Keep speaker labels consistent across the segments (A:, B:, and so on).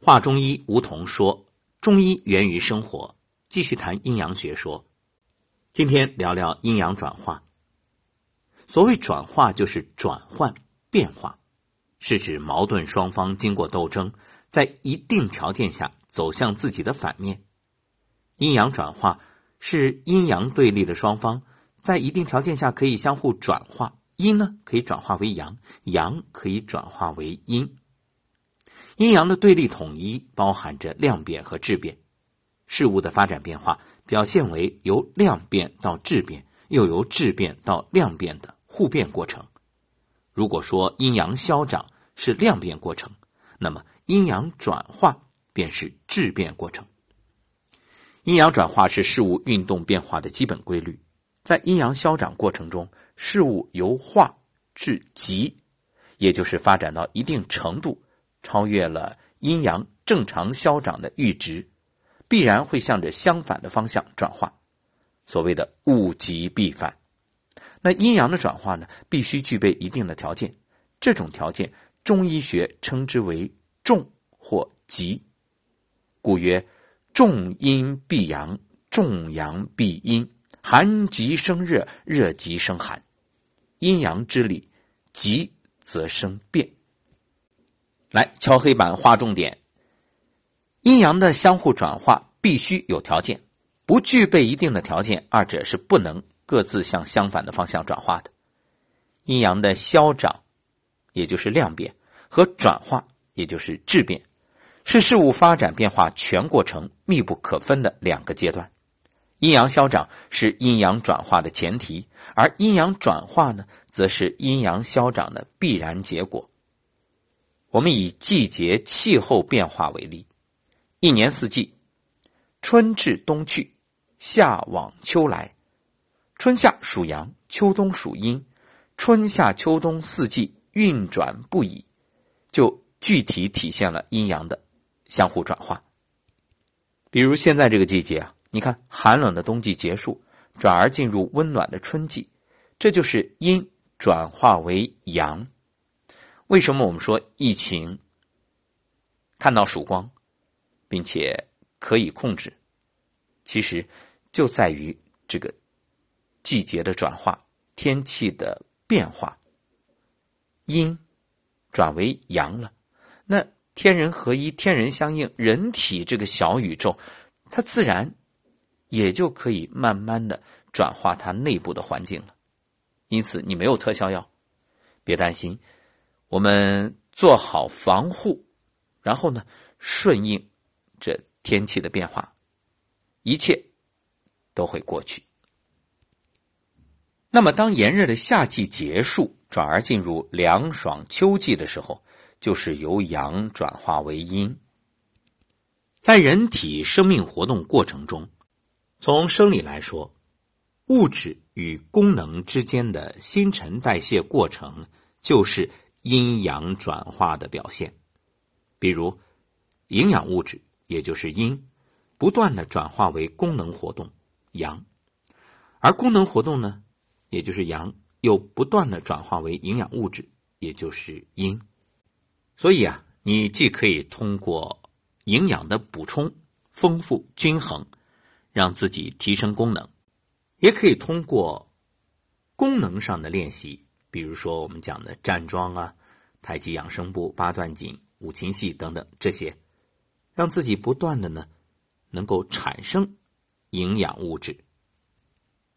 A: 华中医吴桐说：“中医源于生活。”继续谈阴阳学说。今天聊聊阴阳转化。所谓转化，就是转换、变化，是指矛盾双方经过斗争，在一定条件下走向自己的反面。阴阳转化是阴阳对立的双方在一定条件下可以相互转化，阴呢可以转化为阳，阳可以转化为阴。阴阳的对立统一包含着量变和质变，事物的发展变化表现为由量变到质变，又由质变到量变的互变过程。如果说阴阳消长是量变过程，那么阴阳转化便是质变过程。阴阳转化是事物运动变化的基本规律，在阴阳消长过程中，事物由化至极，也就是发展到一定程度。超越了阴阳正常消长的阈值，必然会向着相反的方向转化。所谓的物极必反，那阴阳的转化呢，必须具备一定的条件。这种条件，中医学称之为重或极。故曰：重阴必阳，重阳必阴，寒极生热，热极生寒。阴阳之理，极则生变。来敲黑板划重点。阴阳的相互转化必须有条件，不具备一定的条件，二者是不能各自向相反的方向转化的。阴阳的消长，也就是量变，和转化，也就是质变，是事物发展变化全过程密不可分的两个阶段。阴阳消长是阴阳转化的前提，而阴阳转化呢，则是阴阳消长的必然结果。我们以季节气候变化为例，一年四季，春至冬去，夏往秋来，春夏属阳，秋冬属阴，春夏秋冬四季运转不已，就具体体现了阴阳的相互转化。比如现在这个季节啊，你看寒冷的冬季结束，转而进入温暖的春季，这就是阴转化为阳。为什么我们说疫情看到曙光，并且可以控制？其实就在于这个季节的转化、天气的变化，阴转为阳了。那天人合一、天人相应，人体这个小宇宙，它自然也就可以慢慢的转化它内部的环境了。因此，你没有特效药，别担心。我们做好防护，然后呢，顺应这天气的变化，一切都会过去。那么，当炎热的夏季结束，转而进入凉爽秋季的时候，就是由阳转化为阴。在人体生命活动过程中，从生理来说，物质与功能之间的新陈代谢过程就是。阴阳转化的表现，比如营养物质，也就是阴，不断的转化为功能活动阳，而功能活动呢，也就是阳，又不断的转化为营养物质，也就是阴。所以啊，你既可以通过营养的补充丰富均衡，让自己提升功能，也可以通过功能上的练习。比如说，我们讲的站桩啊、太极养生步、八段锦、五禽戏等等这些，让自己不断的呢，能够产生营养物质。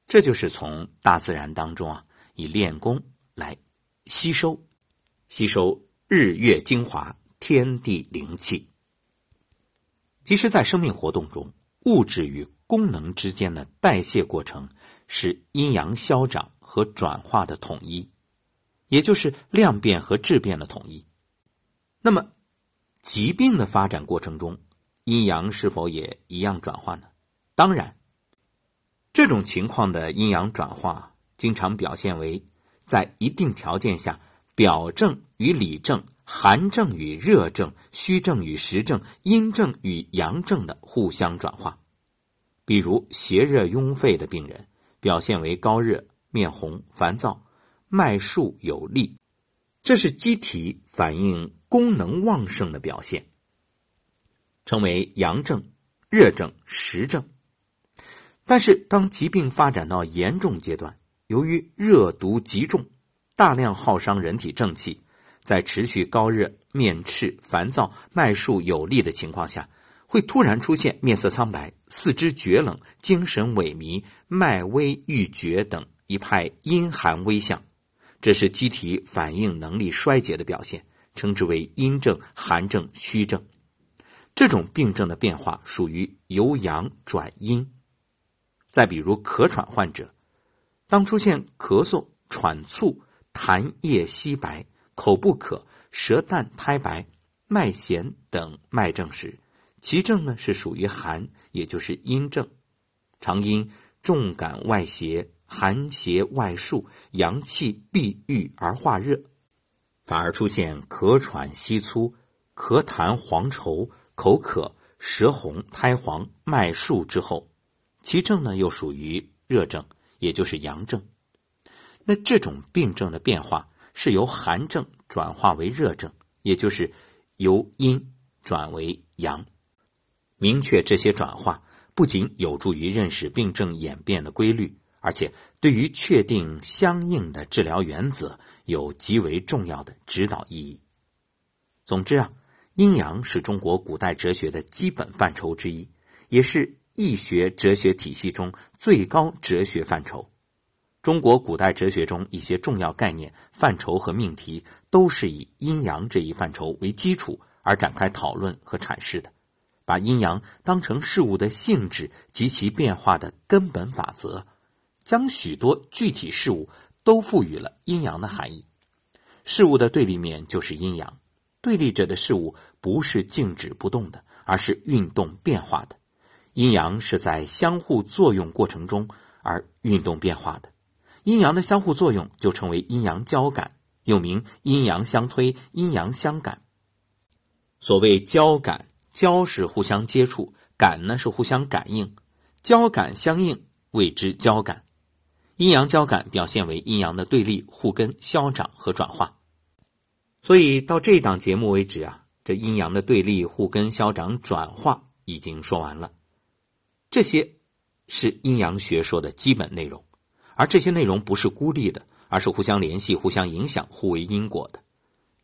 A: 这就是从大自然当中啊，以练功来吸收、吸收日月精华、天地灵气。其实，在生命活动中，物质与功能之间的代谢过程是阴阳消长和转化的统一。也就是量变和质变的统一。那么，疾病的发展过程中，阴阳是否也一样转换呢？当然，这种情况的阴阳转化，经常表现为在一定条件下，表症与里症、寒症与热症、虚症与实症、阴症与阳症的互相转化。比如邪热壅肺的病人，表现为高热、面红、烦躁。脉数有力，这是机体反应功能旺盛的表现。称为阳症、热症、实症。但是，当疾病发展到严重阶段，由于热毒极重，大量耗伤人体正气，在持续高热、面赤、烦躁、脉数有力的情况下，会突然出现面色苍白、四肢厥冷、精神萎靡、脉微欲绝等一派阴寒微象，这是机体反应能力衰竭的表现，称之为阴症、寒症、虚症。这种病症的变化属于由阳转阴。再比如咳喘患者，当出现咳嗽、喘促、痰液稀白、口不渴、舌淡苔白、脉弦等脉症时，其症呢是属于寒，也就是阴症。常因重感外邪，寒邪外束，阳气闭郁而化热，反而出现咳喘稀粗、咳痰黄稠、口渴、舌红苔黄、脉数之后。其症呢，又属于热症，也就是阳症。那这种病症的变化是由寒症转化为热症，也就是由阴转为阳。明确这些转化，不仅有助于认识病症演变的规律，而且对于确定相应的治疗原则有极为重要的指导意义。总之啊，阴阳是中国古代哲学的基本范畴之一，也是。易学哲学体系中最高哲学范畴，中国古代哲学中一些重要概念、范畴和命题，都是以阴阳这一范畴为基础而展开讨论和阐释的，把阴阳当成事物的性质及其变化的根本法则，将许多具体事物都赋予了阴阳的含义。事物的对立面就是阴阳，对立着的事物不是静止不动的，而是运动变化的。阴阳是在相互作用过程中而运动变化的，阴阳的相互作用就称为阴阳交感，又名阴阳相推、阴阳相感。所谓交感，交是互相接触，感呢是互相感应，交感相应谓之交感。阴阳交感表现为阴阳的对立、互根、消长和转化。所以到这档节目为止啊，这阴阳的对立、互根、消长、转化已经说完了。这些是阴阳学说的基本内容，而这些内容不是孤立的，而是互相联系、互相影响、互为因果的。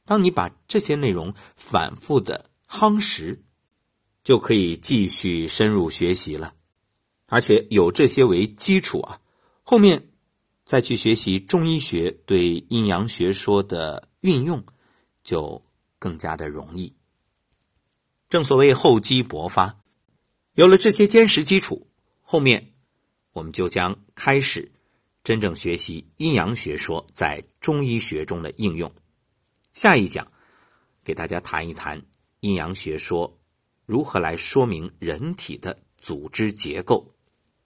A: 当你把这些内容反复的夯实，就可以继续深入学习了。而且有这些为基础啊，后面再去学习中医学对阴阳学说的运用，就更加的容易。正所谓厚积薄发。有了这些坚实基础，后面我们就将开始真正学习阴阳学说在中医学中的应用。下一讲给大家谈一谈阴阳学说如何来说明人体的组织结构。